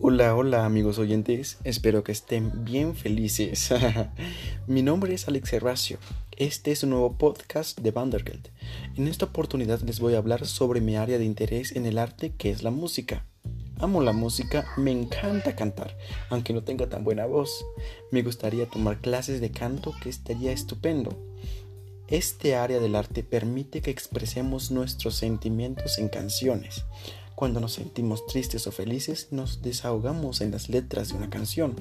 Hola, hola amigos oyentes, espero que estén bien felices. Mi nombre es Alex Herracio. Este es un nuevo podcast de Vandergeld. En esta oportunidad les voy a hablar sobre mi área de interés en el arte que es la música. Amo la música, me encanta cantar, aunque no tenga tan buena voz. Me gustaría tomar clases de canto que estaría estupendo. Este área del arte permite que expresemos nuestros sentimientos en canciones. Cuando nos sentimos tristes o felices, nos desahogamos en las letras de una canción.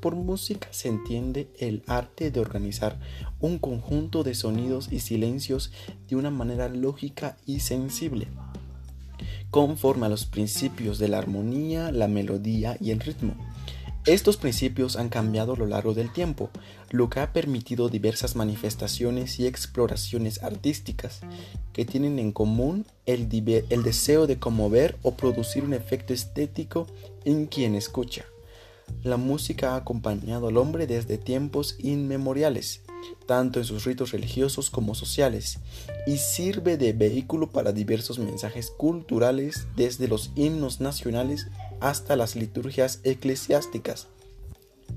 Por música se entiende el arte de organizar un conjunto de sonidos y silencios de una manera lógica y sensible, conforme a los principios de la armonía, la melodía y el ritmo. Estos principios han cambiado a lo largo del tiempo, lo que ha permitido diversas manifestaciones y exploraciones artísticas que tienen en común el, deseo de conmover o producir un efecto estético en quien escucha. La música ha acompañado al hombre desde tiempos inmemoriales, tanto en sus ritos religiosos como sociales, y sirve de vehículo para diversos mensajes culturales desde los himnos nacionales hasta las liturgias eclesiásticas.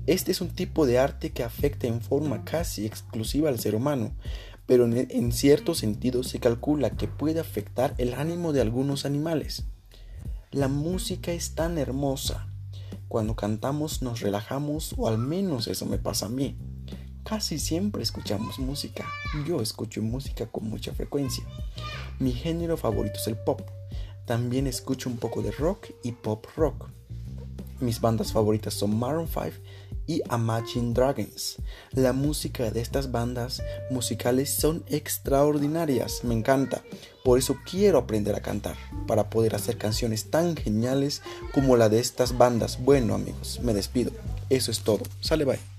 Este es un tipo de arte que afecta en forma casi exclusiva al ser humano, pero en, cierto sentido se calcula que puede afectar el ánimo de algunos animales. La música es tan hermosa. Cuando cantamos nos relajamos, o al menos eso me pasa a mí. Casi siempre escuchamos música. Yo escucho música con mucha frecuencia. Mi género favorito es el pop. También escucho un poco de rock y pop rock. Mis bandas favoritas son Maroon 5 y Imagine Dragons. La música de estas bandas musicales son extraordinarias, me encanta. Por eso quiero aprender a cantar, para poder hacer canciones tan geniales como la de estas bandas. Bueno amigos, me despido. Eso es todo. Sale bye.